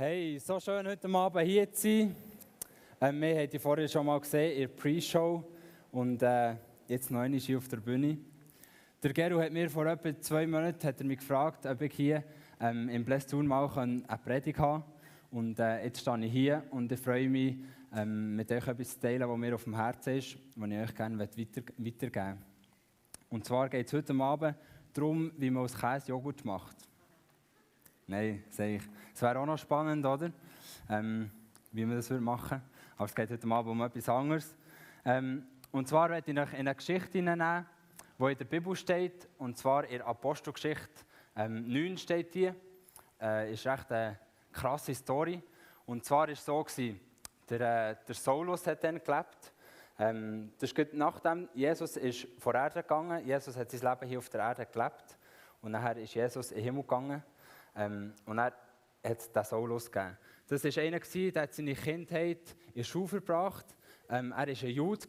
Hey, so schön heute Abend hier zu sein. Ähm, wir haben die vorher schon mal gesehen in Pre-Show und äh, jetzt noch einmal hier auf der Bühne. Der Geru hat mir vor etwa zwei Monaten hat er mich gefragt, ob ich hier ähm, im Blästun mal eine Predigt haben kann. Und äh, jetzt stehe ich hier und ich freue mich, ähm, mit euch etwas zu teilen, was mir auf dem Herzen ist, was ich euch gerne weiter, weitergeben möchte. Und zwar geht es heute Abend darum, wie man aus Käse Joghurt macht. Nein, sage ich. Es wäre auch noch spannend, oder? Ähm, wie man das machen würde. Aber es geht heute Abend um etwas anderes. Ähm, und zwar werde ich euch in eine Geschichte hineinnehmen, die in der Bibel steht. Und zwar in der Apostelgeschichte ähm, 9 steht die. Äh, ist echt eine krasse Story. Und zwar war es so, gewesen, der, äh, der Saulus hat dann gelebt. Ähm, das ist nachdem Jesus ist vor Erde gegangen. Jesus hat sein Leben hier auf der Erde gelebt. Und nachher ist Jesus in den Himmel gegangen. Ähm, und er hat es den Saulus gegeben. Das war einer, der hat seine Kindheit in der Schule verbracht. Ähm, er war ein Jude,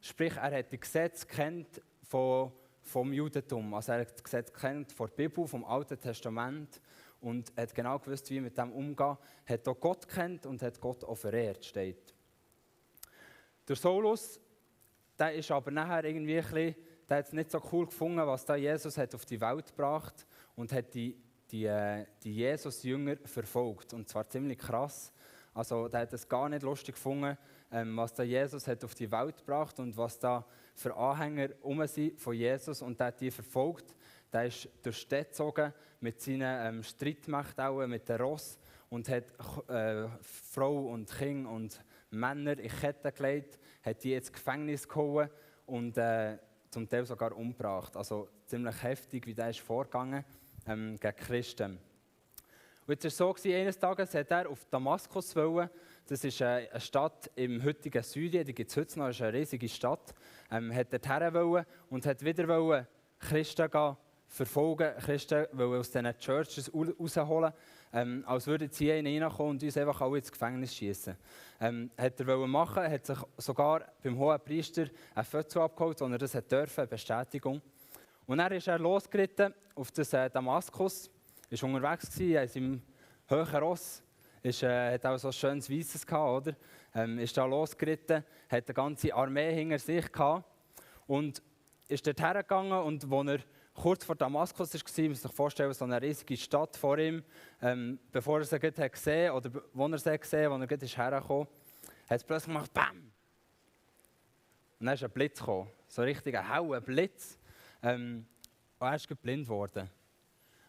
sprich, er hat die Gesetze kennt von, vom Judentum. Also er hat das Gesetz kennt von der Bibel, vom Alten Testament und hat genau gewusst, wie mit dem umgehen. Er Hat auch Gott kennt und hat Gott auch steht. Der Saulus, der ist aber nachher irgendwie ein bisschen, der hat es nicht so cool gefunden, was da Jesus hat auf die Welt gebracht und hat die die, äh, die Jesus-Jünger verfolgt. Und zwar ziemlich krass. Also, der hat es gar nicht lustig gefunden, ähm, was da Jesus hat auf die Welt gebracht und was da für Anhänger um sind von Jesus. Und der hat die verfolgt. Der ist durch die Städte gezogen mit seinen ähm, Streitmächten, mit den Ross und hat äh, Frau und Kinder und Männer in Ketten gelegt, hat die ins Gefängnis geholt und äh, zum Teil sogar umgebracht. Also ziemlich heftig, wie der ist vorgegangen ähm, gegen Christen. Und jetzt war so, eines Tages hat er auf Damaskus wollen. Das ist eine Stadt im heutigen Syrien, die gibt es heute noch, ist eine riesige Stadt. Ähm, hat dort wollen und hat wieder wollen Christen gehen, verfolgen, Christen wollen aus diesen Churches rausholen, ähm, als würden sie hier reinkommen und uns einfach alle ins Gefängnis schießen. Ähm, hat er wollen machen, hat sich sogar beim hohen Priester ein Foto abgeholt, sondern das hat dürfen, eine Bestätigung. Und dann ist er losgeritten auf das äh, Damaskus, ist unterwegs gewesen, in seinem höheren Ross, ist, äh, hat auch so ein schönes Weißes gehabt, oder? Ähm, ist da losgeritten, hat eine ganze Armee hinter sich gehabt und ist dort hergegangen und als er kurz vor Damaskus war, muss man sich vorstellen, so eine riesige Stadt vor ihm, ähm, bevor er sie hat gesehen oder wo er sie gesehen hat, als er ist hergekommen hat es plötzlich gemacht, BAM! Und dann ist ein Blitz gekommen, so richtig ein hauer Blitz. Ähm, und er ist blind geworden.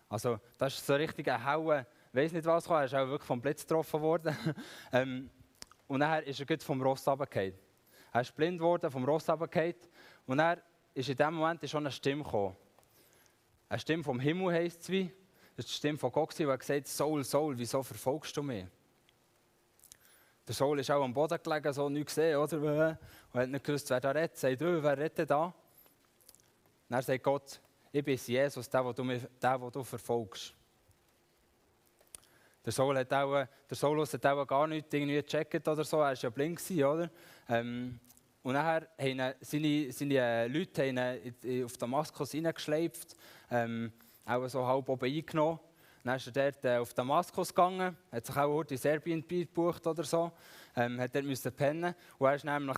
Also, das ist so richtig ein Hauen, weiß nicht was, er ist auch wirklich vom Blitz getroffen worden. ähm, und dann ist er vom Ross runtergefallen. Er ist blind geworden, vom Ross runtergefallen. Und er ist in dem Moment schon eine Stimme gekommen. Eine Stimme vom Himmel heisst es wie. Das ist die Stimme von Gott, die gesagt, Saul, Saul, wieso verfolgst du mich? Der Saul ist auch am Boden gelegen, so nichts gesehen, oder? Und hat nicht gewusst, wer da redet. Sagt, wer redet da? Dann sagt Gott, ich bin Jesus, der, den du, du verfolgst. Der, Saul hat auch, der Saulus hat auch gar nichts irgendwie gecheckt oder so, er war ja blind, oder? Ähm, und nachher haben seine, seine äh, Leute haben ihn auf Damaskus hineingeschleift, ähm, auch so halb oben eingenommen. Dann ist er dort äh, auf Damaskus gegangen, hat sich auch in Serbien gebucht oder so, ähm, hat dort müssen pennen. Und er war nämlich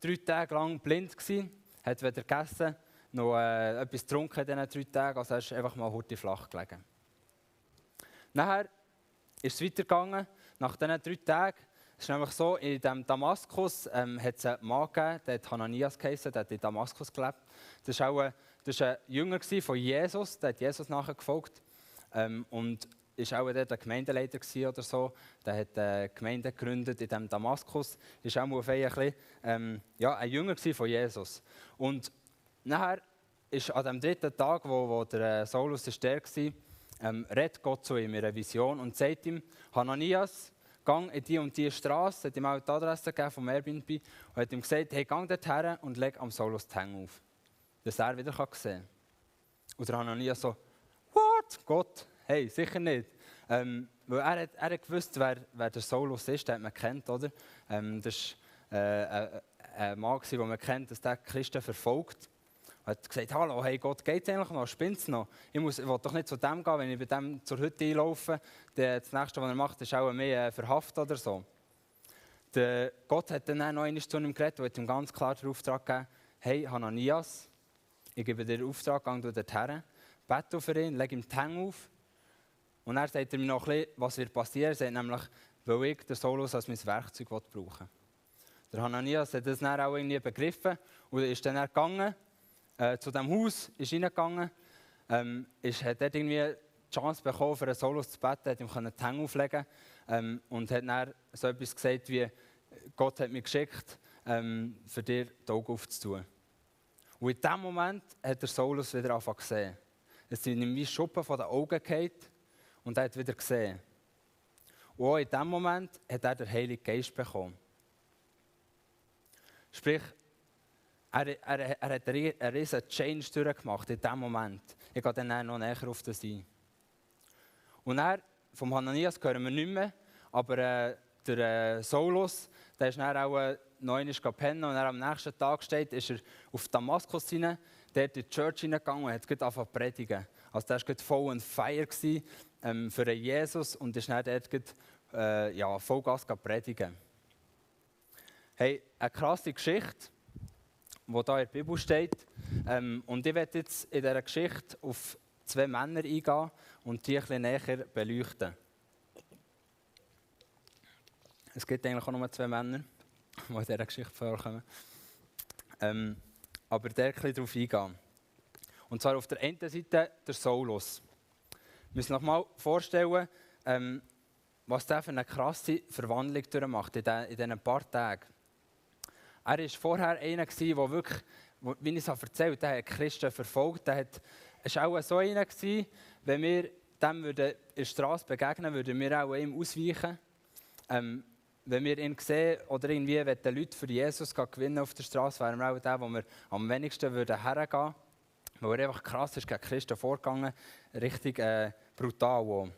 drei Tage lang blind gewesen, hat weder gegessen noch äh, etwas getrunken in diesen drei Tagen, also er ist einfach mal heute flach gelegen. Nachher ist es weitergegangen, nach diesen drei Tagen. Es ist nämlich so, in dem Damaskus ähm, hat es einen Mann gegeben, der hat Hananias geheißen, der hat in Damaskus gelebt. Das war auch ein, Jünger von Jesus, der hat Jesus nachher gefolgt. Ähm, und war auch der Gemeindeleiter oder so. Der hat eine Gemeinde gegründet in dem Damaskus. Ist auch mal ein, bisschen, ähm, ja, ein Jünger von Jesus. Und Nachher ist an dem dritten Tag, wo, wo der äh, Saulus der war, ähm, redet Gott zu ihm in einer Vision und sagt ihm, Hananias, gang in die und die Straße, hat ihm auch die Adresse gegeben vom Airbnb und hat ihm gesagt, hey, gang dorthin und leg am Saulus die Hänge auf, dass er wieder kann sehen kann. Und der Hananias so, what? Gott? Hey, sicher nicht. Ähm, weil er hat, er hat gewusst, wer, wer der Saulus ist, den man kennt, oder? Ähm, das ist äh, ein, ein Mann, den man kennt, dass der Christen verfolgt. Er hat gesagt, hallo, hey Gott, geht es eigentlich noch? Spinnt es noch? Ich, muss, ich will doch nicht zu dem gehen, wenn ich bei dem zur Hütte einlaufe. Das Nächste, was er macht, ist auch mehr äh, verhaftet oder so. Der Gott hat dann noch einmal zu ihm geredet und hat ihm ganz klar den Auftrag gegeben, hey Hananias, ich gebe dir den Auftrag, geh du dorthin, bete für ihn, leg ihm die Hänge auf. Und er sagt ihm noch ein bisschen, was wird passieren. Er sagt nämlich, weil ich den Solus als mein Werkzeug brauchen will. Der Hananias hat das dann auch irgendwie begriffen und ist dann gegangen, äh, zu diesem Haus, ist reingegangen, ähm, ist, hat dort irgendwie die Chance bekommen, für einen Solus zu beten, hat ihm die Hänge auflegen ähm, und hat dann so etwas gesagt wie, Gott hat mich geschickt, ähm, für dir die Augen aufzutun. Und in diesem Moment hat der Saulus wieder angefangen zu sehen. Es sind ihm wie Schuppen von den Augen gefallen und er hat wieder gesehen. Und auch in diesem Moment hat er den Heiligen Geist bekommen. Sprich, er, er, er hat einen riesen Change durchgemacht in diesem Moment. Ich gehe dann noch näher auf das ein. Und er, vom Hananias hören wir nicht mehr, aber äh, der äh, Saulus, der ist dann auch äh, neun pennen und er am nächsten Tag steht, ist er auf Damaskus hinein, der in die Church hineingegangen und hat angefangen zu predigen. Also der war voll on gewesen, ähm, für Jesus und ist dann dort äh, ja, Vollgas predigen. Hey, eine krasse Geschichte, die hier in der Bibel steht. Ähm, und ich werde jetzt in dieser Geschichte auf zwei Männer eingehen und die ein bisschen näher beleuchten. Es gibt eigentlich auch nur zwei Männer, die in dieser Geschichte vorkommen. Ähm, aber der ein bisschen darauf eingehen. Und zwar auf der einen Seite der Saulus. Wir müssen uns mal vorstellen, ähm, was der für eine krasse Verwandlung durchmacht in, in diesen paar Tagen. Er war vorher einer, der wirklich, wie ich es erzählt habe, Christen verfolgt. Hat, es war auch so einer, wenn wir dem in der Straße begegnen, würden wir auch ihm ausweichen. Ähm, wenn wir ihn sehen oder irgendwie wenn die Leute für Jesus gewinnen auf der Straße, wären wir auch der, wo wir am wenigsten würden hergehen würden. Weil er einfach krass ist gegen Christen vorgegangen, richtig äh, brutal.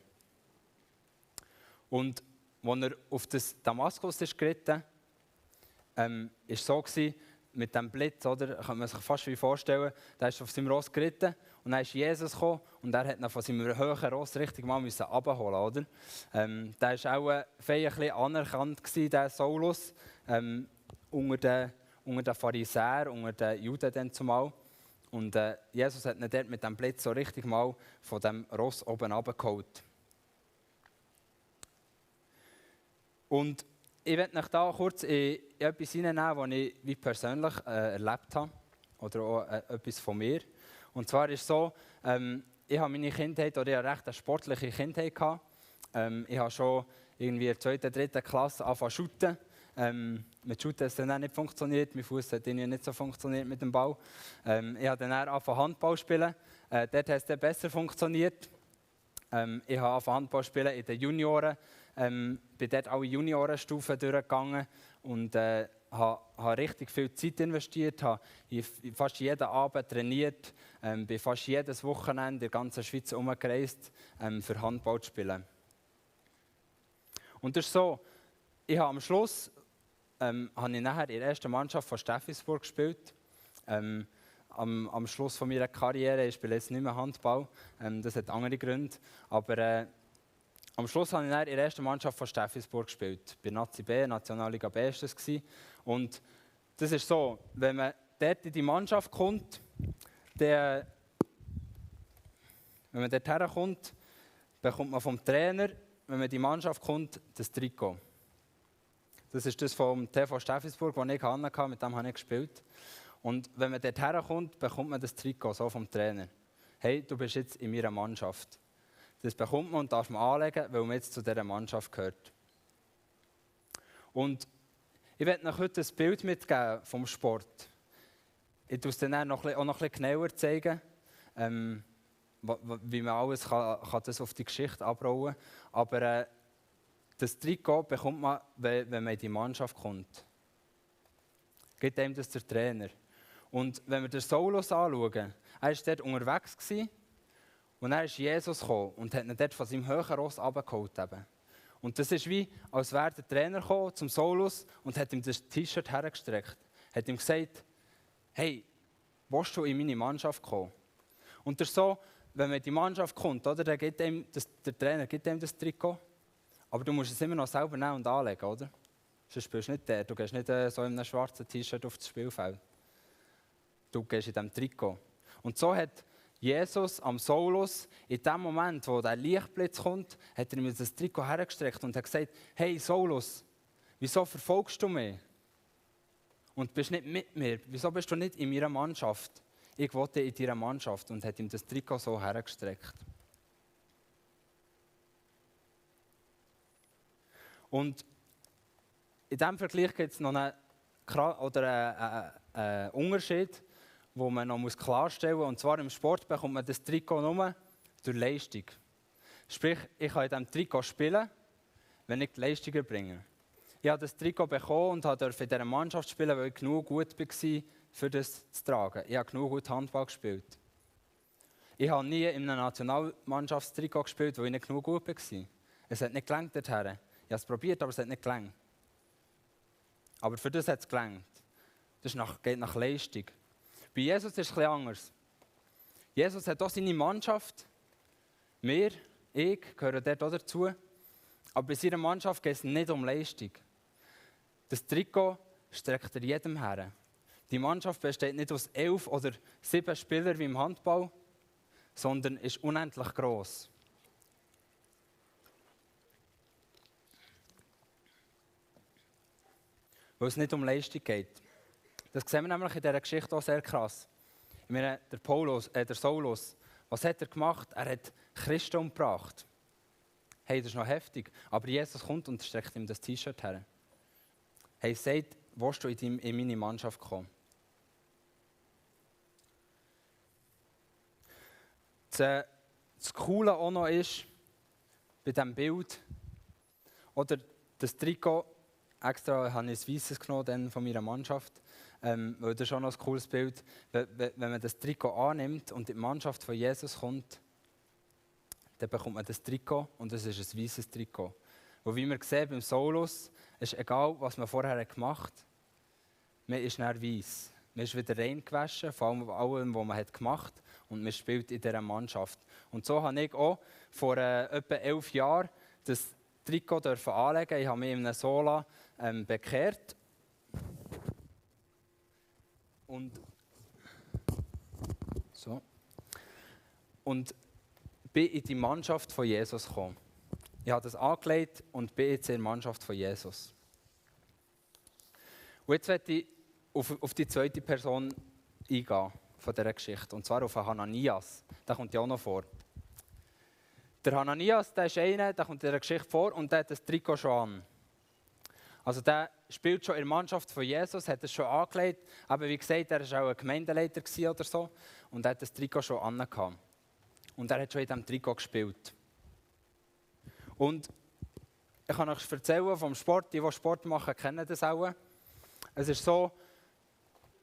Und als er auf das Damaskus ist geritten, ähm, ist so gewesen, mit dem Blitz, oder? Kann man sich fast wie vorstellen, da ist auf seinem Ross geritten und dann ist Jesus gekommen und er hat ihn von seinem hohen Ross richtig mal müssen abholen, oder? Ähm, der war auch ein bisschen anerkannt gewesen, der Saulus, ähm, unter den, unter den Pharisäern, unter den Juden dann zumal. Und äh, Jesus hat ihn dort mit dem Blitz so richtig mal von dem Ross oben abgeholt. Und ich werde euch da kurz in etwas hineinnehmen, was ich persönlich äh, erlebt habe. Oder auch äh, etwas von mir. Und zwar ist es so, ähm, ich habe meine Kindheit, oder ich habe recht eine sportliche Kindheit gehabt. Ähm, ich habe schon irgendwie in der zweiten, dritten Klasse angefangen zu shooten. Ähm, mit Shooten hat es dann auch nicht funktioniert. Mein Fuß hat nicht so funktioniert mit dem Ball. Ähm, ich habe dann angefangen Handball zu spielen. Äh, dort hat es dann besser funktioniert. Ähm, ich habe angefangen Handball zu spielen in den Junioren ähm, bin dort alle Juniorenstufen durchgegangen und äh, habe, habe richtig viel Zeit investiert, habe fast jeden Abend trainiert, ähm, bin fast jedes Wochenende in der ganzen Schweiz umgereist, ähm, für Handball zu spielen. Und das ist so, ich habe am Schluss ähm, habe ich nachher in der ersten Mannschaft von Steffisburg gespielt. Ähm, am, am, Schluss von meiner Karriere, ich spiele jetzt nicht mehr Handball, ähm, das hat andere Gründe, aber äh, am Schluss habe ich in der ersten Mannschaft von Steffisburg gespielt. Bei Nazi B, Nationalliga B war das. Und das ist so, wenn man dort in die Mannschaft kommt, der, wenn man dort herkommt, bekommt man vom Trainer, wenn man in die Mannschaft kommt, das Trikot. Das ist das vom TV Steffisburg, das ich hatte, mit dem habe ich gespielt. Und wenn man dort herkommt, bekommt man das Trikot so vom Trainer. Hey, du bist jetzt in meiner Mannschaft. Das bekommt man und darf man anlegen, weil man jetzt zu dieser Mannschaft gehört. Und ich werde euch heute ein Bild mitgeben vom Sport. Ich werde es dann auch noch, ein bisschen genauer zeigen, ähm, wie man alles kann, kann das auf die Geschichte abrollen kann. Aber äh, das Trikot bekommt man, wenn, wenn man in die Mannschaft kommt. Gibt einem das der Trainer. Und wenn wir den Saulus anschauen, er war dort unterwegs. Gewesen, und dann ist Jesus gekommen und hat ihn dort von seinem höheren Ross abgeholt. Und das ist wie, als wäre der Trainer gekommen zum Solus und hat ihm das T-Shirt hergestreckt. Hat ihm gesagt, hey, willst du in meine Mannschaft kommen? Und das ist so, wenn man in die Mannschaft kommt, oder, dann gibt ihm das, der Trainer gibt ihm das Trikot, aber du musst es immer noch selber nehmen und anlegen, oder? Sonst spielst du nicht der. Du gehst nicht äh, so in einem schwarzen T-Shirt auf das Spielfeld. Du gehst in diesem Trikot. Und so hat Jesus am Saulus, in dem Moment, wo der Lichtblitz kommt, hat er ihm das Trikot hergestreckt und hat gesagt, hey Saulus, wieso verfolgst du mich? Und bist nicht mit mir? Wieso bist du nicht in meiner Mannschaft? Ich wollte in deiner Mannschaft und hat ihm das Trikot so hergestreckt. Und in diesem Vergleich gibt es noch einen, oder einen, einen Unterschied, den man noch klarstellen muss. Und zwar im Sport bekommt man das Trikot nur durch Leistung. Sprich, ich kann in diesem Trikot spielen, wenn ich die Leistung erbringe. Ich habe das Trikot bekommen und durfte in dieser Mannschaft spielen, weil ich genug gut war, für das zu tragen. Ich habe genug gut Handball gespielt. Ich habe nie in einem Nationalmannschaftstrikot gespielt, weil ich nicht genug gut war. Es hat nicht gelangt dorthin. Ich habe es probiert, aber es hat nicht gelangt. Aber für das hat es gelangt. Das geht nach Leistung. Bei Jesus ist es etwas anders. Jesus hat auch seine Mannschaft. Wir, ich, gehören dort auch dazu. Aber bei seiner Mannschaft geht es nicht um Leistung. Das Trikot streckt er jedem her. Die Mannschaft besteht nicht aus elf oder sieben Spielern wie im Handball, sondern ist unendlich groß. Weil es nicht um Leistung geht. Das sehen wir nämlich in dieser Geschichte auch sehr krass. Ich meine, der, Paulus, äh, der Saulus, was hat er gemacht? Er hat Christen umgebracht. Hey, das ist noch heftig. Aber Jesus kommt und streckt ihm das T-Shirt her. Hey, sagt, willst du in, in meine Mannschaft kommen? Das, äh, das Coole auch noch ist, bei diesem Bild, oder das Trikot, extra habe ich ein weißes genommen von meiner Mannschaft, ähm, das ist noch ein cooles Bild, wenn man das Trikot annimmt und in die Mannschaft von Jesus kommt, dann bekommt man das Trikot und es ist ein weißes Trikot. Und wie wir sehen beim Solus, ist egal, was man vorher gemacht hat, man ist dann weiß. Man ist wieder rein gewaschen, vor allem allem, was man gemacht hat und man spielt in dieser Mannschaft. Und so habe ich auch vor äh, etwa elf Jahren das Trikot anlegen. Ich habe mich in einem Sola ähm, bekehrt. Und so. Und bin in die Mannschaft von Jesus gekommen. Ich habe das angelegt und bin jetzt in der Mannschaft von Jesus. Und jetzt werde ich auf, auf die zweite Person eingehen von dieser Geschichte. Und zwar auf Hananias. Der kommt ja auch noch vor. Der Hananias, der ist einer, der kommt in dieser Geschichte vor und der hat das Trikot schon an. Also der spielt schon in der Mannschaft von Jesus, hat es schon angelegt. Aber wie gesagt, er war auch ein Gemeindeleiter oder so. Und er hat das Trikot schon an. Und er hat schon in diesem Trikot gespielt. Und ich kann euch erzählen vom Sport. Die, die Sport machen, kennen das auch. Es ist so,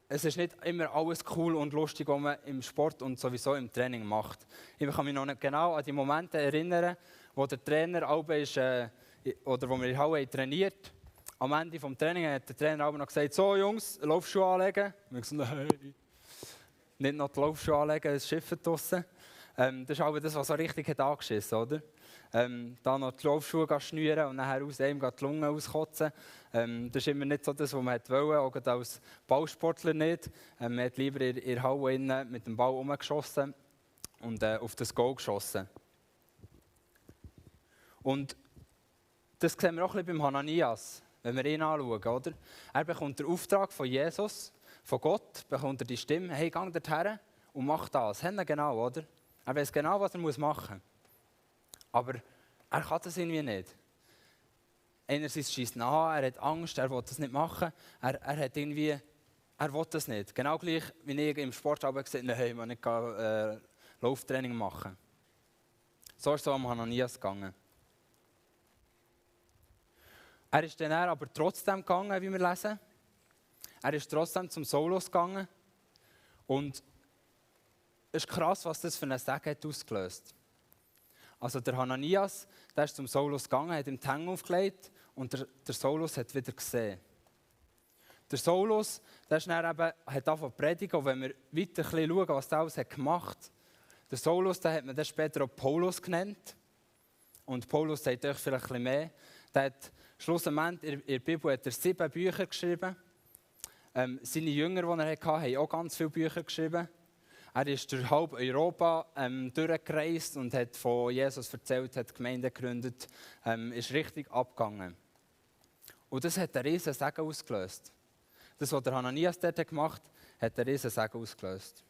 es ist nicht immer alles cool und lustig, was man im Sport und sowieso im Training macht. Ich kann mich noch nicht genau an die Momente erinnern, wo der Trainer ist, äh, oder wo wir in Halle trainiert Am Ende des Trainings hat der Trainer aber noch gesagt, so Jungs, Laufschuhe anlegen. Und ich gesagt, hey. Nicht noch die Laufschuhe anlegen, es Schiff draussen. Ähm, das ist aber das, was so richtig hat angeschissen, oder? ähm, dann noch die Laufschuhe schnüren und nachher aus einem die Lunge auskotzen. Ähm, das ist immer nicht so das, was man wollte, auch als Ballsportler nicht. Ähm, man hat lieber in der Halle mit dem Ball umgeschossen und äh, auf das Goal geschossen. Und das sehen wir auch ein bisschen beim Hananias, wenn wir ihn anschauen. Oder? Er bekommt den Auftrag von Jesus, von Gott, bekommt er die Stimme, hey, geh dorthin und mach das. Haben genau, oder? Er weiß genau, was er machen muss. Aber er kann das irgendwie nicht. Einerseits schießt nach, er hat Angst, er will das nicht machen. Er, er hat irgendwie, er will das nicht. Genau gleich, wie ich im Sport habe gesagt nein, man nicht äh, Lauftraining machen. So ist es am Hananias gegangen. Er ist dann aber trotzdem gegangen, wie wir lesen. Er ist trotzdem zum Solos gegangen. Und es ist krass, was das für einen Segen hat ausgelöst. Also der Hananias, der ist zum Saulus gegangen, hat ihm die Hänge aufgelegt und der, der Saulus hat wieder gesehen. der Saulus, der ist dann eben, hat angefangen zu predigen. Und wenn wir weiter schauen, was der alles hat gemacht hat, der Saulus, den hat man dann später auch Paulus genannt. Und Paulus sagt euch vielleicht ein bisschen mehr. Der hat schlussendlich in der Bibel hat er sieben Bücher geschrieben. Ähm, seine Jünger, die er hatte, haben auch ganz viele Bücher geschrieben. Er ist durch halb Europa ähm, durchgereist und hat von Jesus erzählt, hat Gemeinden gegründet, ähm, ist richtig abgegangen. Und das hat einen riesen Segen ausgelöst. Das, was der Hananias dort gemacht hat, hat einen riesen Segen ausgelöst.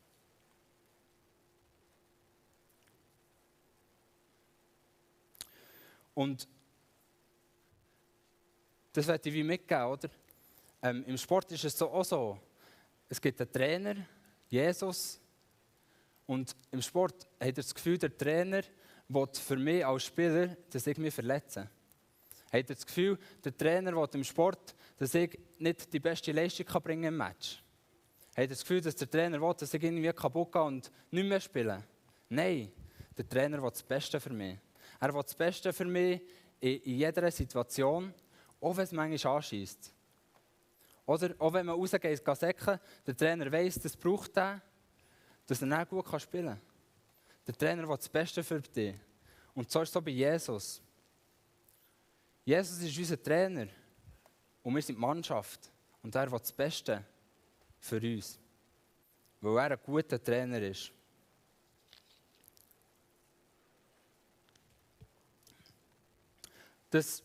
Und das werde ich wie mitgeben, oder? Ähm, Im Sport ist es so auch so. Es gibt einen Trainer, Jesus, und im Sport hat er das Gefühl, der Trainer will für mich als Spieler, dass ich mich verletze. Hat er das Gefühl, der Trainer will im Sport, dass ich nicht die beste Leistung kann bringen im Match? Hat er das Gefühl, dass der Trainer will, dass ich irgendwie kaputt gehe und nicht mehr spiele? Nein, der Trainer will das Beste für mich. Er will das Beste für mich in, in jeder Situation, auch wenn es manchmal anschießt. Oder auch wenn man rausgeht, geht säcken, der Trainer weiss, das braucht er, dass er dann gut spielen kann. Der Trainer will das Beste für dich. Und so ist es bei Jesus. Jesus ist unser Trainer und wir sind die Mannschaft. Und er will das Beste für uns. Weil er ein guter Trainer ist. Das,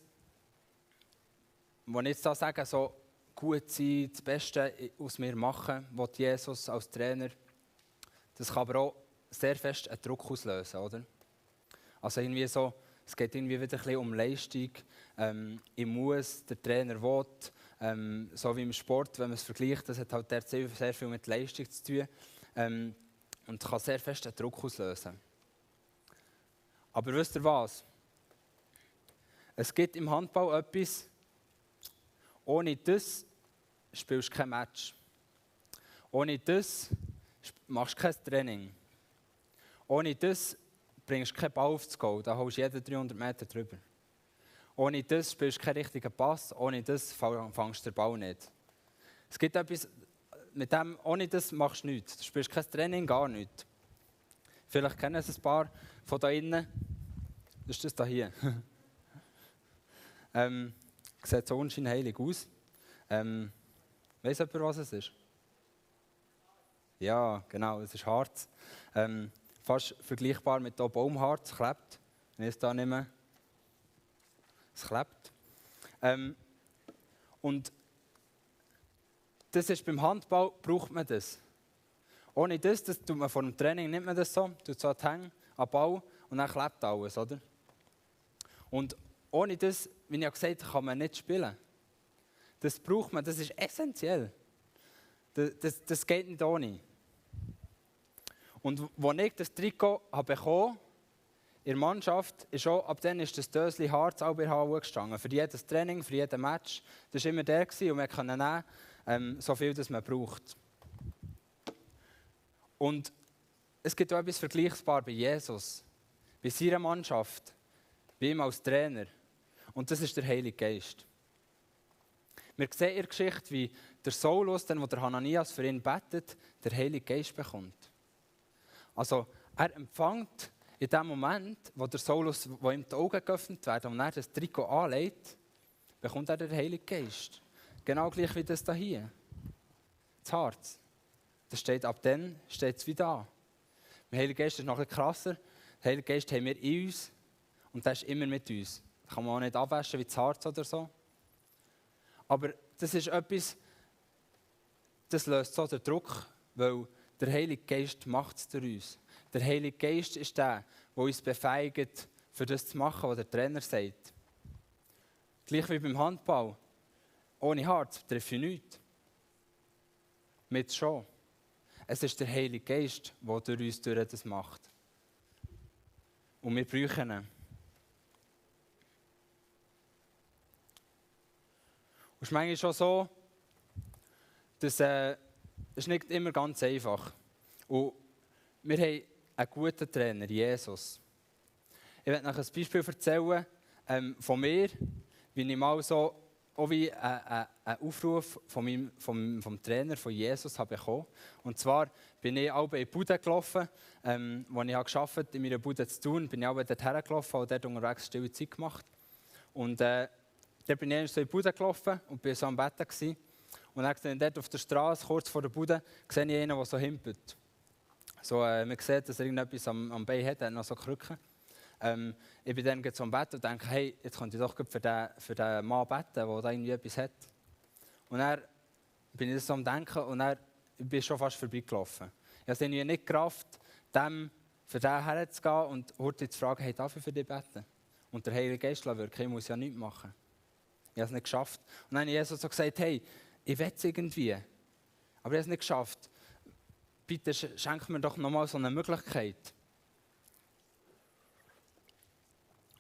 was ich jetzt sage, so gut sein, das Beste aus mir machen, was Jesus als Trainer das kann aber auch sehr fest einen Druck auslösen, oder? Also irgendwie so, es geht irgendwie wieder ein bisschen um Leistung. Ähm, ich muss, der Trainer will, ähm, so wie im Sport, wenn man es vergleicht, das hat halt sehr, sehr viel mit Leistung zu tun ähm, und kann sehr fest einen Druck auslösen. Aber wisst ihr was? Es gibt im Handball etwas, ohne das spielst du kein Match. Ohne das machst kein Training. Ohne das bringst du keinen Ball aufs Goal, da holst du jeden 300 Meter drüber. Ohne das spielst du keinen richtigen Pass, ohne das fangst du den Ball nicht. Es gibt etwas, mit dem, ohne das machst du nichts. Du spielst kein Training, gar nichts. Vielleicht kennen es ein paar von da innen. Das ist das da hier. ähm, sieht so unscheinheilig aus. Ähm, weiss jemand, was es ist? Ja, genau, es ist Harz. Ähm, fast vergleichbar mit hier Baumharz, klebt. Wenn es da nicht mehr. Es klebt. Ähm, und das ist beim Handball, braucht man das. Ohne das, das tut man vor dem Training, nimmt man das so, tut so hängen am Ball und dann klebt alles, oder? Und ohne das, wie ich gesagt habe, kann man nicht spielen. Das braucht man, das ist essentiell. Das, das, das geht nicht ohne. Und als ich das Trikot habe bekommen in der Mannschaft, ist auch, ab dann ist das Döschen Harz auch bei HU gestanden. Für jedes Training, für jedes Match. Das war immer der gewesen, und wir können nehmen, ähm, so viel, das man braucht. Und es gibt auch etwas Vergleichbares bei Jesus, bei seiner Mannschaft, bei ihm als Trainer. Und das ist der Heilige Geist. Wir sehen in der Geschichte, wie der Saulus, wo der Hananias für ihn betet, der Heilige Geist bekommt. Also er empfängt in dem Moment, wo der Saulus, wo ihm die Augen geöffnet werden und er das Trikot anlegt, bekommt er den Heiligen Geist. Genau gleich wie das hier. Das Herz. Das steht ab dann steht es wieder an. Der Heilige Geist ist noch ein krasser. Der Heilige Geist haben wir in uns und der ist immer mit uns. Das kann man auch nicht abwaschen wie das Herz oder so. Aber das ist etwas, das löst so den Druck, weil der Heilige Geist macht es durch uns. Der Heilige Geist ist der, der uns befähigt, für das zu machen, was der Trainer sagt. Gleich wie beim Handball. Ohne Herz treffe ich nichts. Mit schon. Es ist der Heilige Geist, der durch uns durch das macht. Und wir brauchen ihn. Es ist manchmal schon so, dass äh, ist nicht immer ganz einfach. Und wir haben einen guten Trainer, Jesus. Ich werde noch ein Beispiel erzählen ähm, von mir, wie ich mal so auch wie einen Aufruf von meinem, vom, vom Trainer, von Jesus, habe bekommen. Und zwar bin ich auch in die Bude gelaufen, ähm, wo ich gearbeitet habe, in meiner Bude zu tun, bin ich auch dort hergelaufen und dort unterwegs stille Zeit gemacht. Und äh, dann bin ich so in die Bude gelaufen und war so am Bett. Gewesen. Und dann sehe ich dort auf der Straße, kurz vor der Bude, sehe ich einen, der so himpelt. So, äh, man sieht, dass er irgendetwas am, am Bein hat, er hat noch so Krücken. Ähm, ich bin dann zum Bett und denke, hey, jetzt könnte ich doch für den, für den Mann beten, der da irgendwie etwas hat. Und dann bin ich so am Denken und dann bin ich schon fast vorbeigelaufen. Ich habe irgendwie nicht Kraft, dem für den herzugehen und heute zu fragen, hey, darf ich für dich beten? Und der Heilige Geist wirken, ich muss ja nichts machen. Ich habe es nicht geschafft. Und dann habe Jesus so gesagt, hey, ich will es irgendwie, aber ich habe es nicht geschafft. Bitte schenk mir doch nochmal so eine Möglichkeit.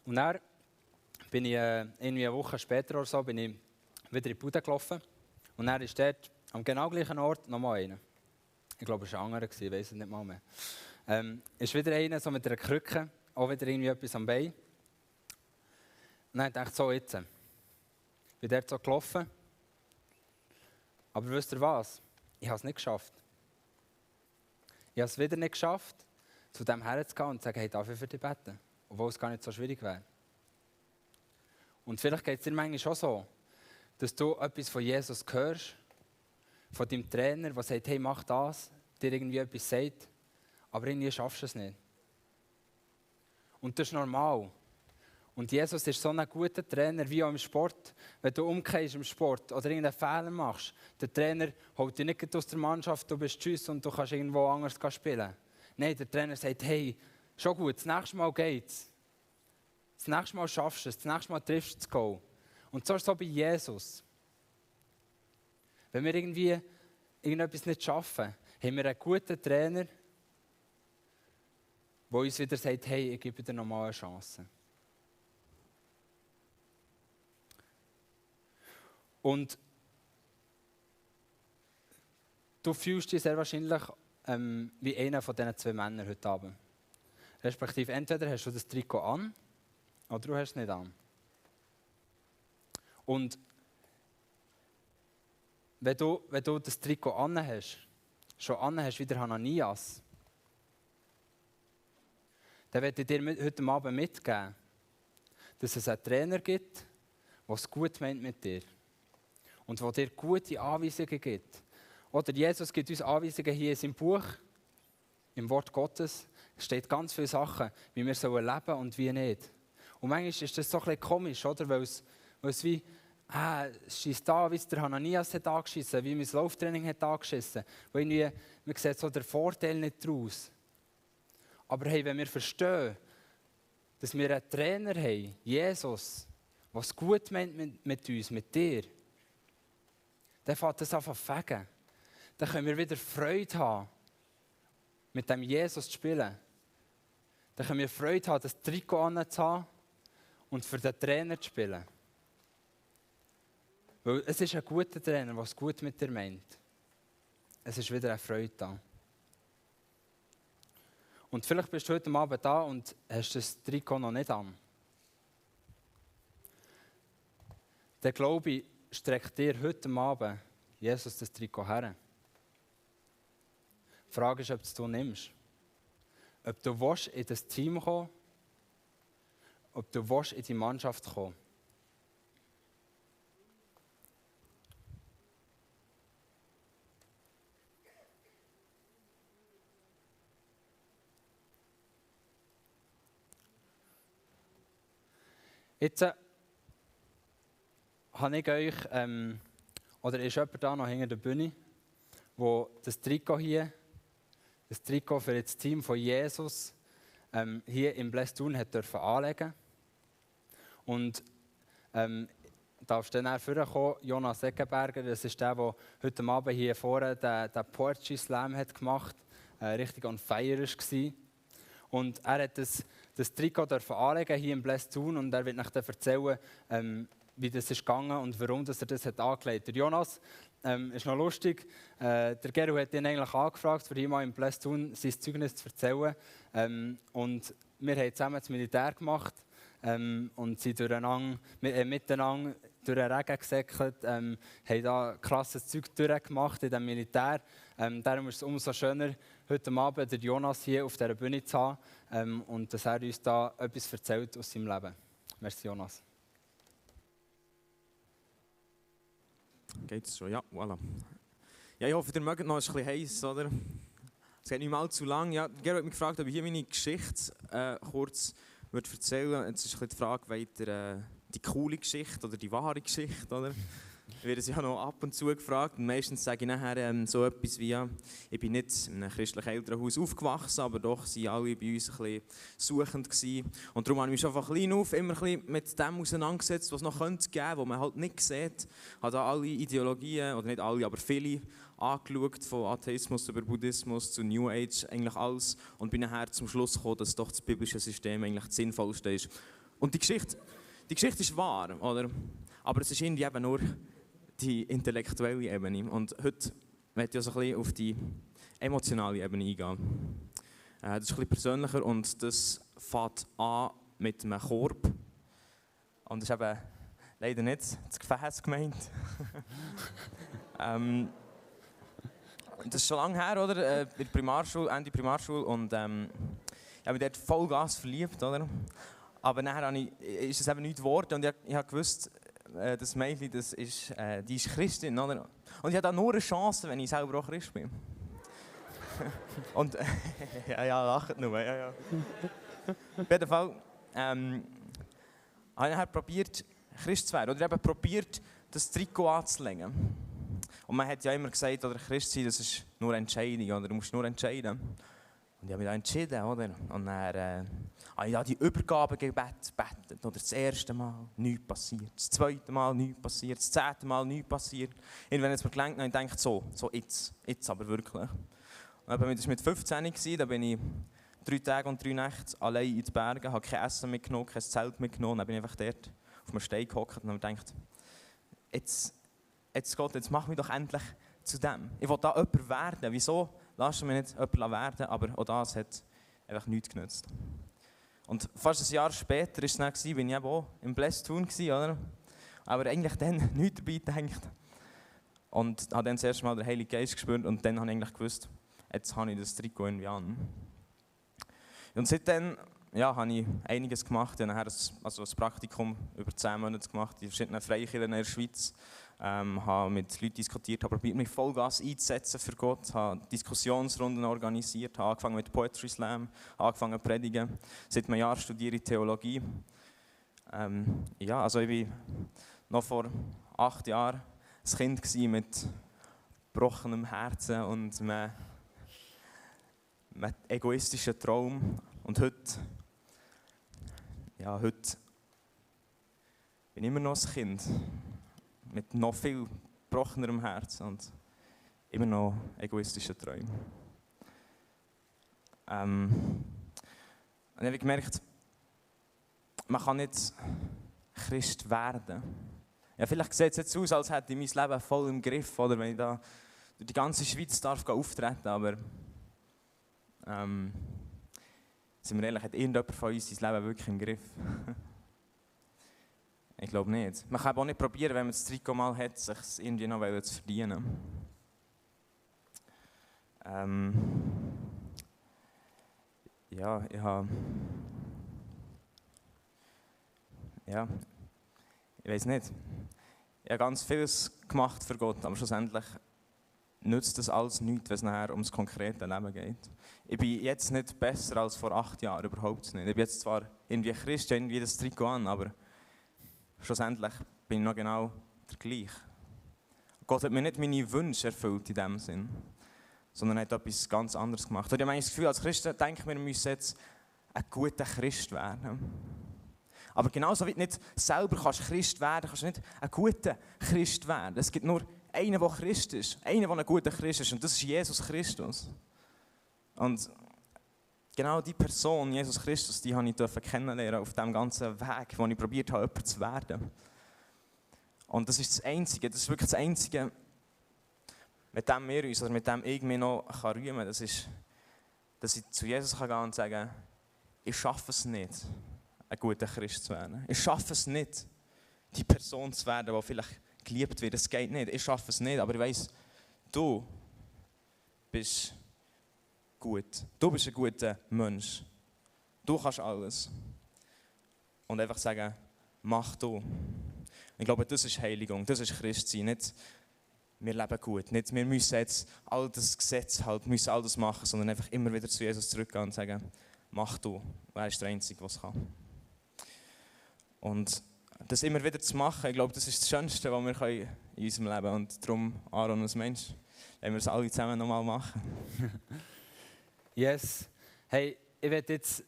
Und dann bin ich äh, irgendwie eine Woche später oder so bin ich wieder in die Bude gelaufen. Und dann ist dort am genau gleichen Ort nochmal einer. Ich glaube, es war ein anderer, ich weiß es nicht mal mehr. Ähm, ist wieder einer so mit einer Krücke, auch wieder irgendwie etwas am Bein. Und dann dachte ich so, jetzt. Bin dort so gelaufen. Aber wisst ihr was? Ich habe es nicht geschafft. Ich habe es wieder nicht geschafft, zu dem herzugehen und zu sagen, hey, darf ich für dich beten? obwohl es gar nicht so schwierig wäre. Und vielleicht geht es dir manchmal schon so, dass du etwas von Jesus hörst, von deinem Trainer, der sagt, hey, mach das, dir irgendwie etwas sagt, aber irgendwie schaffst du es nicht. Und das ist normal. Und Jesus ist so ein guter Trainer wie auch im Sport. Wenn du umkehrst im Sport oder irgendeinen Fehler machst, der Trainer holt dich nicht aus der Mannschaft, du bist tschüss und du kannst irgendwo anders spielen. Nein, der Trainer sagt, hey, Schon gut, das nächste Mal geht's. Das nächste Mal schaffst du es, das nächste Mal triffst du das Goal. Und so ist es auch bei Jesus. Wenn wir irgendwie irgendetwas nicht schaffen, haben wir einen guten Trainer, der uns wieder sagt, hey, ich gebe dir nochmal eine Chance. Und du fühlst dich sehr wahrscheinlich ähm, wie einer von diesen zwei Männern heute Abend. Respektive, entweder hast du das Trikot an oder du hast es nicht an. Und wenn du, wenn du das Trikot an hast, schon an hast wie der Hananias, dann werde ich dir heute Abend mitgeben, dass es einen Trainer gibt, der es gut meint mit dir. Und der dir gute Anweisungen gibt. Oder Jesus gibt uns Anweisungen hier in seinem Buch, im Wort Gottes, steht ganz viele Sachen, wie wir sollen leben und wie nicht. Und manchmal ist das so ein bisschen komisch, oder? Weil es, weil es wie, ah, es schießt da, wie es der Hananias hat angeschissen, wie mein Lauftraining hat angeschissen. Weil irgendwie, man sieht so den Vorteil nicht daraus. Aber hey, wenn wir verstehen, dass wir einen Trainer haben, Jesus, was gut meint mit, mit uns, mit dir, dann fängt das an zu fegen. Dann können wir wieder Freude haben, mit dem Jesus zu spielen dann können wir Freude haben, das Trikot anzuhaben und für den Trainer zu spielen. Weil es ist ein guter Trainer, der es gut mit dir meint. Es ist wieder eine Freude da. Und vielleicht bist du heute Abend da und hast das Trikot noch nicht an. Der Glaube streckt dir heute Abend Jesus das Trikot her. Die Frage ist, ob du es nimmst ob du willst, in das Team kommen ob du willst, in die Mannschaft kommen Jetzt äh, habe ich euch, ähm, oder ist jemand da noch hinter der Bühne, wo das Trikot hier das Trikot für das Team von Jesus ähm, hier im Blästun hat dürfen anlegen. Und ähm, darfst dann vorkommen, Jonas Eckenberger, das ist der, der heute Abend hier vorne den, den Poetry Slam hat gemacht äh, richtig on fire war. Und er hat das, das Trikot dürfen anlegen hier im Blästun und er wird euch erzählen, ähm, wie das ist gegangen und warum dass er das hat angelegt. Der Jonas ähm, ist noch lustig. Äh, der Geru hat ihn eigentlich angefragt, für ihn mal im Plestun sein Zeugnis zu erzählen. Ähm, und wir haben zusammen das Militär gemacht ähm, und sind durcheinander, äh, miteinander durch den Regen gesäckelt, ähm, haben da krasses Zeug durchgemacht in dem Militär. Ähm, darum ist es umso schöner, heute Abend den Jonas hier auf dieser Bühne zu haben ähm, und dass er uns da etwas erzählt aus seinem Leben. Merci, Jonas. Geht's schon? Ja, voilà. Ja, ich hoffe, ihr mögt noch, es ist ein bisschen heiß, oder? Es geht nicht mal zu lang. Ja, Gero hat mich gefragt, ob ich hier meine Geschichte äh, kurz erzählen würde. Jetzt ist ein bisschen die Frage, weiter äh, die coole Geschichte oder die wahre Geschichte, oder? Ich werde sie ja noch ab und zu gefragt. Und meistens sage ich nachher ähm, so etwas wie, ja, ich bin nicht in einem christlichen Elternhaus aufgewachsen, aber doch waren alle bei uns ein bisschen suchend gewesen. Und darum habe ich mich schon von klein auf immer ein bisschen mit dem auseinandergesetzt, was es noch könnte geben, was man halt nicht sieht. Ich habe da alle Ideologien, oder nicht alle, aber viele, angeschaut, von Atheismus über Buddhismus zu New Age, eigentlich alles. Und bin nachher zum Schluss gekommen, dass doch das biblische System eigentlich das Sinnvollste ist. Und die Geschichte, die Geschichte ist wahr, oder? Aber es ist irgendwie eben nur die intellektuelle Ebene. Und heute möchte ich also ein bisschen auf die emotionale Ebene eingehen. Äh, das ist ein bisschen persönlicher und das fängt an mit einem Korb. Und das ist eben leider nicht das Gefäß gemeint. ähm, das ist schon lange her, oder? Äh, in der Primarschule, Ende Primarschule. Und ähm, ich habe mich dort Vollgas verliebt, oder? Aber nachher ich, ist es eben nicht geworden und ich, ich habe gewusst, äh, das Mädchen, das ist, äh, die ist Christin, oder? Und ich habe da nur eine Chance, wenn ich selber auch Christ bin. und, äh, ja, ja, lacht nur, ja, ja. Auf jeden Fall ähm, habe ich nachher probiert, Christ zu werden. Oder eben probiert, das Trikot anzulegen. Und man hat ja immer gesagt, oder Christ sein, das ist nur Entscheidung, oder du musst nur entscheiden. Und ich habe mich entschieden, oder? Und dann äh, habe ich da die Übergabe gebetet, oder das erste Mal nichts passiert, das zweite Mal nichts passiert, das zehnte Mal nichts passiert. Und wenn es mir gelangt, denke ich so, so jetzt, jetzt aber wirklich. Und dann, war mit 15 gewesen, da bin ich drei Tage und drei Nächte allein in den Bergen, habe kein Essen mitgenommen, kein Zelt mitgenommen, dann bin ich einfach dort auf einem Stein gehockt und habe gedacht, jetzt, jetzt Gott, jetzt mach mich doch endlich zu dem. Ich will da jemand werden. Wieso lass mich nicht jemand werden? Aber auch das hat einfach nichts genützt. Und fast ein Jahr später war es dann, bin ich eben auch im Tun, oder? Aber eigentlich dann nichts dabei gedacht. Und habe dann das erste Mal den Heiligen Geist gespürt und dann habe ich eigentlich gewusst, jetzt habe ich das Trikot irgendwie an. Und seitdem ja, habe ich einiges gemacht. Ich habe nachher ein, also ein Praktikum über zehn Monate gemacht in verschiedenen Freikirchen in der Schweiz. Ähm, habe mit Leuten diskutiert, habe probiert, mich Vollgas einzusetzen für Gott, habe Diskussionsrunden organisiert, habe angefangen mit Poetry Slam, angefangen zu predigen. Seit einem Jahr studiere ich Theologie. Ähm, ja, also ich war noch vor acht Jahren ein Kind mit gebrochenem Herzen und einem, egoistischen Traum. Und heute, ja, heute bin ich immer noch ein Kind mit noch viel gebrochenerem Herz und immer noch egoistischen Träumen. Ähm, und ich habe gemerkt, man kann nicht Christ werden. Ja, vielleicht sieht es jetzt aus, als hätte ich mein Leben voll im Griff, oder wenn ich da durch die ganze Schweiz darf auftreten aber ähm, sind wir ehrlich, hat irgendjemand von uns sein Leben wirklich im Griff? Ich glaube nicht. Man kann auch nicht probieren, wenn man das Trikot mal hat, sich irgendwie noch zu verdienen. Ähm ja, ich habe. Ja, ich weiß nicht. Ich habe ganz vieles gemacht für Gott, aber schlussendlich nützt das alles nichts, wenn es nachher ums konkrete Leben geht. Ich bin jetzt nicht besser als vor acht Jahren, überhaupt nicht. Ich bin jetzt zwar irgendwie Christ, irgendwie das Trikot an, aber schlussendlich bin ich noch genau der gleiche. Gott hat mir nicht meine Wünsche erfüllt in dem Sinn, sondern hat etwas ganz anderes gemacht. Und ich habe das Gefühl, als Christen denke ich mir, wir müssen jetzt ein guter Christ werden. Aber genauso wie du nicht selber kannst Christ werden kannst du nicht ein guter Christ werden. Es gibt nur einen, der Christ ist. Einen, der ein guter Christ ist. Und das ist Jesus Christus. Und genau die Person, Jesus Christus, die habe ich kennenlernen auf dem ganzen Weg, wo ich probiert habe, jemand zu werden. Und das ist das Einzige, das ist wirklich das Einzige, mit dem wir uns, oder mit dem ich mich noch rühmen kann, das ist, dass ich zu Jesus gehen kann und sagen, ich schaffe es nicht, ein guter Christ zu werden. Ich schaffe es nicht, die Person zu werden, die vielleicht geliebt wird. Es geht nicht, ich schaffe es nicht, aber ich weiß, du bist gut. Du bist ein guter Mensch. Du kannst alles. Und einfach sagen, mach du. Ich glaube, das ist Heiligung, das ist Christsein. Nicht, wir leben gut. Nicht, wir müssen jetzt all das Gesetz halt, müssen all das machen, sondern einfach immer wieder zu Jesus zurückgehen und sagen, mach du. Er ist der Einzige, es kann. Und das immer wieder zu machen, ich glaube, das ist das Schönste, was wir in unserem Leben können. Und darum, Aaron als Mensch, wenn wir es alle zusammen nochmal machen. yes. Hey, ich werde jetzt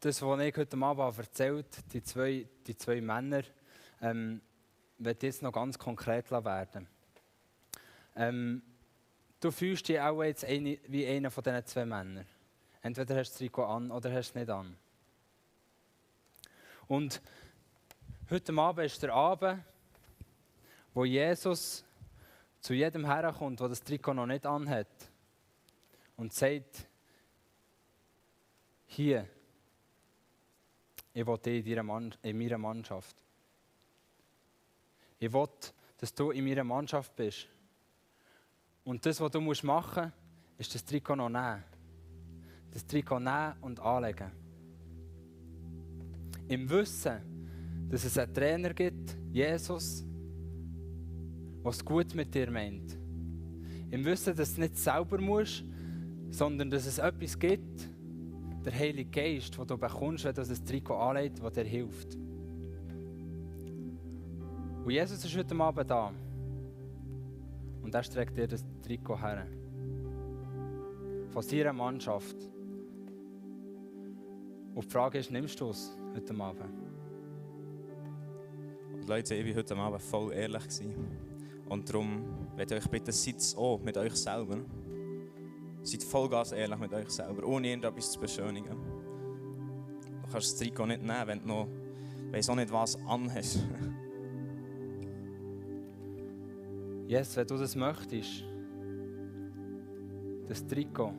das, was ich heute Abend erzählt habe, die zwei, die zwei Männer, ähm, werde jetzt noch ganz konkret werden. Ähm, du fühlst dich auch jetzt eine, wie einer von diesen zwei Männern. Entweder hast du das Trikot an oder hast es nicht an. Und heute Abend ist der Abend, wo Jesus zu jedem herkommt, der das Trikot noch nicht anhat und sagt, hier, ich will dich in, in meiner Mannschaft. Ich will, dass du in meiner Mannschaft bist. Und das, was du machen musst, ist das Trikot noch nehmen. Das Trikot nehmen und anlegen. Im Wissen, dass es einen Trainer gibt, Jesus, was gut mit dir meint. Im Wissen, dass du nicht selber musst, sondern dass es etwas gibt, der Heilige Geist, den du bekommst, wenn du das Trikot anlegst, der dir hilft. Und Jesus ist heute Abend da. Und er streckt dir das Trikot her. Von seiner Mannschaft. Und die Frage ist, nimmst du es heute Abend? Und Leute, ich war heute Abend voll ehrlich. Und darum möchte ich euch bitten, seid auch mit euch selber. Seid vollgas ehrlich mit euch selber, ohne irgendetwas zu beschönigen. Du kannst das Trikot nicht nehmen, wenn du noch weiss auch nicht was anhast. Yes, wenn du das möchtest, das Trikot,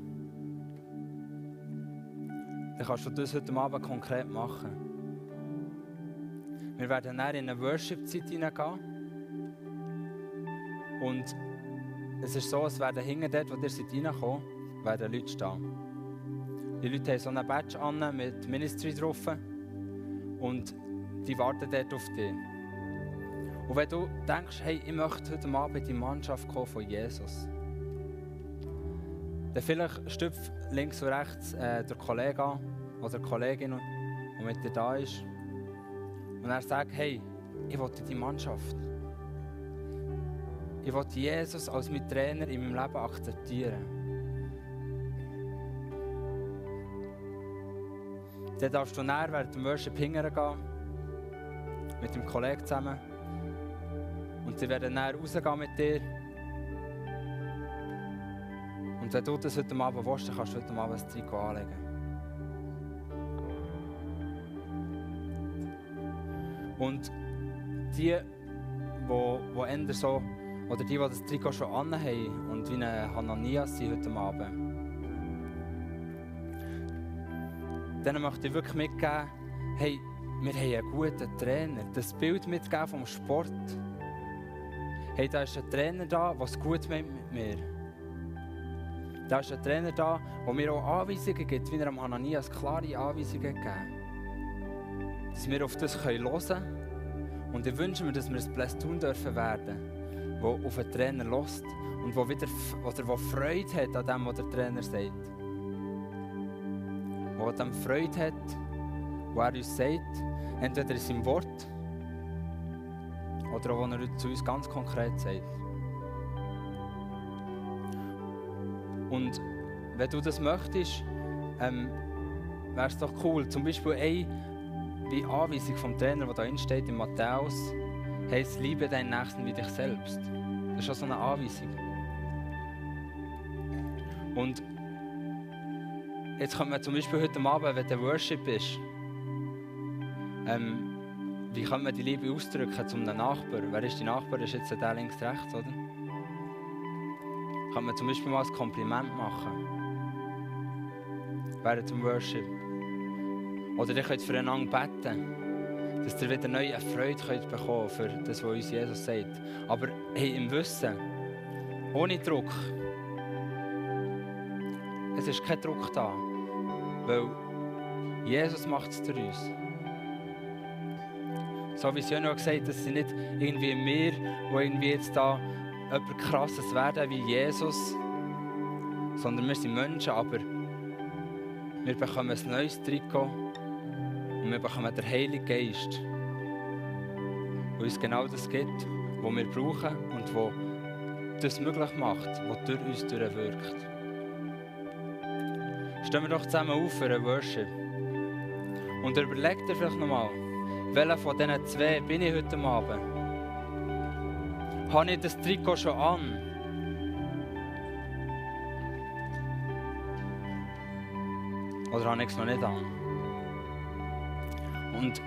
dann kannst du das heute Abend konkret machen. Wir werden dann in eine Worship-Zeit hineingehen. Und es ist so, es werden hinten dort, wo ihr seid reingekommen, werden Leute stehen. Die Leute haben so einen Badge an mit Ministry drauf. Und die warten dort auf dich. Und wenn du denkst, hey, ich möchte heute Abend die Mannschaft kommen von Jesus, dann vielleicht stüpft links und rechts äh, der Kollege an oder Kollegin, die mit dir da ist. Und er sagt, hey, ich will in die Mannschaft. Ich will Jesus als mein Trainer in meinem Leben akzeptieren. Dann darfst du näher während dem Worship hingehen, mit dem Kollegen zusammen. Und sie werden näher rausgehen mit dir. Und wenn du das heute Abend willst, kannst du heute Abend das Trikot anlegen. Und die, die, die so, oder die, die das Trikot schon anhaben und wie eine Hananias sind heute Abend, denen möchte ich wirklich mitgeben, hey, wir haben einen guten Trainer. Das Bild mitgeben vom Sport. Hey, da ist ein Trainer da, der es gut meint mit mir. Da ist ein Trainer da, der mir auch Anweisungen gibt, wie er am Ananias klare Anweisungen gegeben Dass wir auf das hören können. Und ich wünsche mir, dass wir ein Blästun dürfen werden, der auf den Trainer lässt und wo wieder oder wo Freude hat an dem, was der Trainer sagt. An dem Freude hat, wo er uns sagt, entweder in seinem Wort oder auch, was er zu uns ganz konkret sagt. Und wenn du das möchtest, ähm, wäre es doch cool. Zum Beispiel eine Anweisung vom Trainer, die da steht in Matthäus, heisst, liebe deinen Nächsten wie dich selbst. Das ist auch so eine Anweisung. Und jetzt kommen wir zum Beispiel heute Abend, wenn der Worship ist, ähm, wie kann man die Liebe ausdrücken zum Nachbarn? Wer ist die Nachbar? Ist jetzt der links rechts, oder? Kann man zum Beispiel mal ein Kompliment machen? Während zum Worship. Oder ihr könnt füreinander beten. dass ihr wieder neue Freude könnt bekommen für das, was uns Jesus sagt. Aber hey, im Wissen, ohne Druck. Es ist kein Druck da, weil Jesus macht es durch uns. So wie Jönno gesagt hat, das sind nicht irgendwie wir, die irgendwie jetzt da etwas Krasses werden wie Jesus, sondern wir sind Menschen, aber wir bekommen ein neues Trikot und wir bekommen den Heiligen Geist, der uns genau das gibt, was wir brauchen und wo das möglich macht, was durch uns durchwirkt. Stehen wir doch zusammen auf für einen Worship. Und überlegt dir vielleicht nochmal, welcher von diesen zwei bin ich heute Abend? Habe ich das Trikot schon an? Oder habe ich es noch nicht an? Und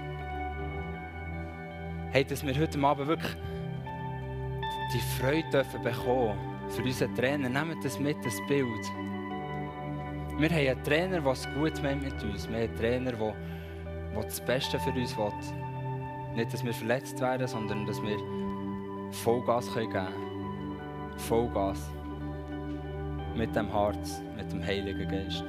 hey, dass wir heute Abend wirklich die Freude dürfen bekommen für unseren Trainer. Nehmt das mit, das Bild. Wir haben einen Trainer, der es gut meint mit uns. Wir haben einen Trainer, der, der das Beste für uns will. Nicht, dass wir verletzt werden, sondern dass wir Vollgas geben können. Vollgas. Mit dem Herz, mit dem Heiligen Geist.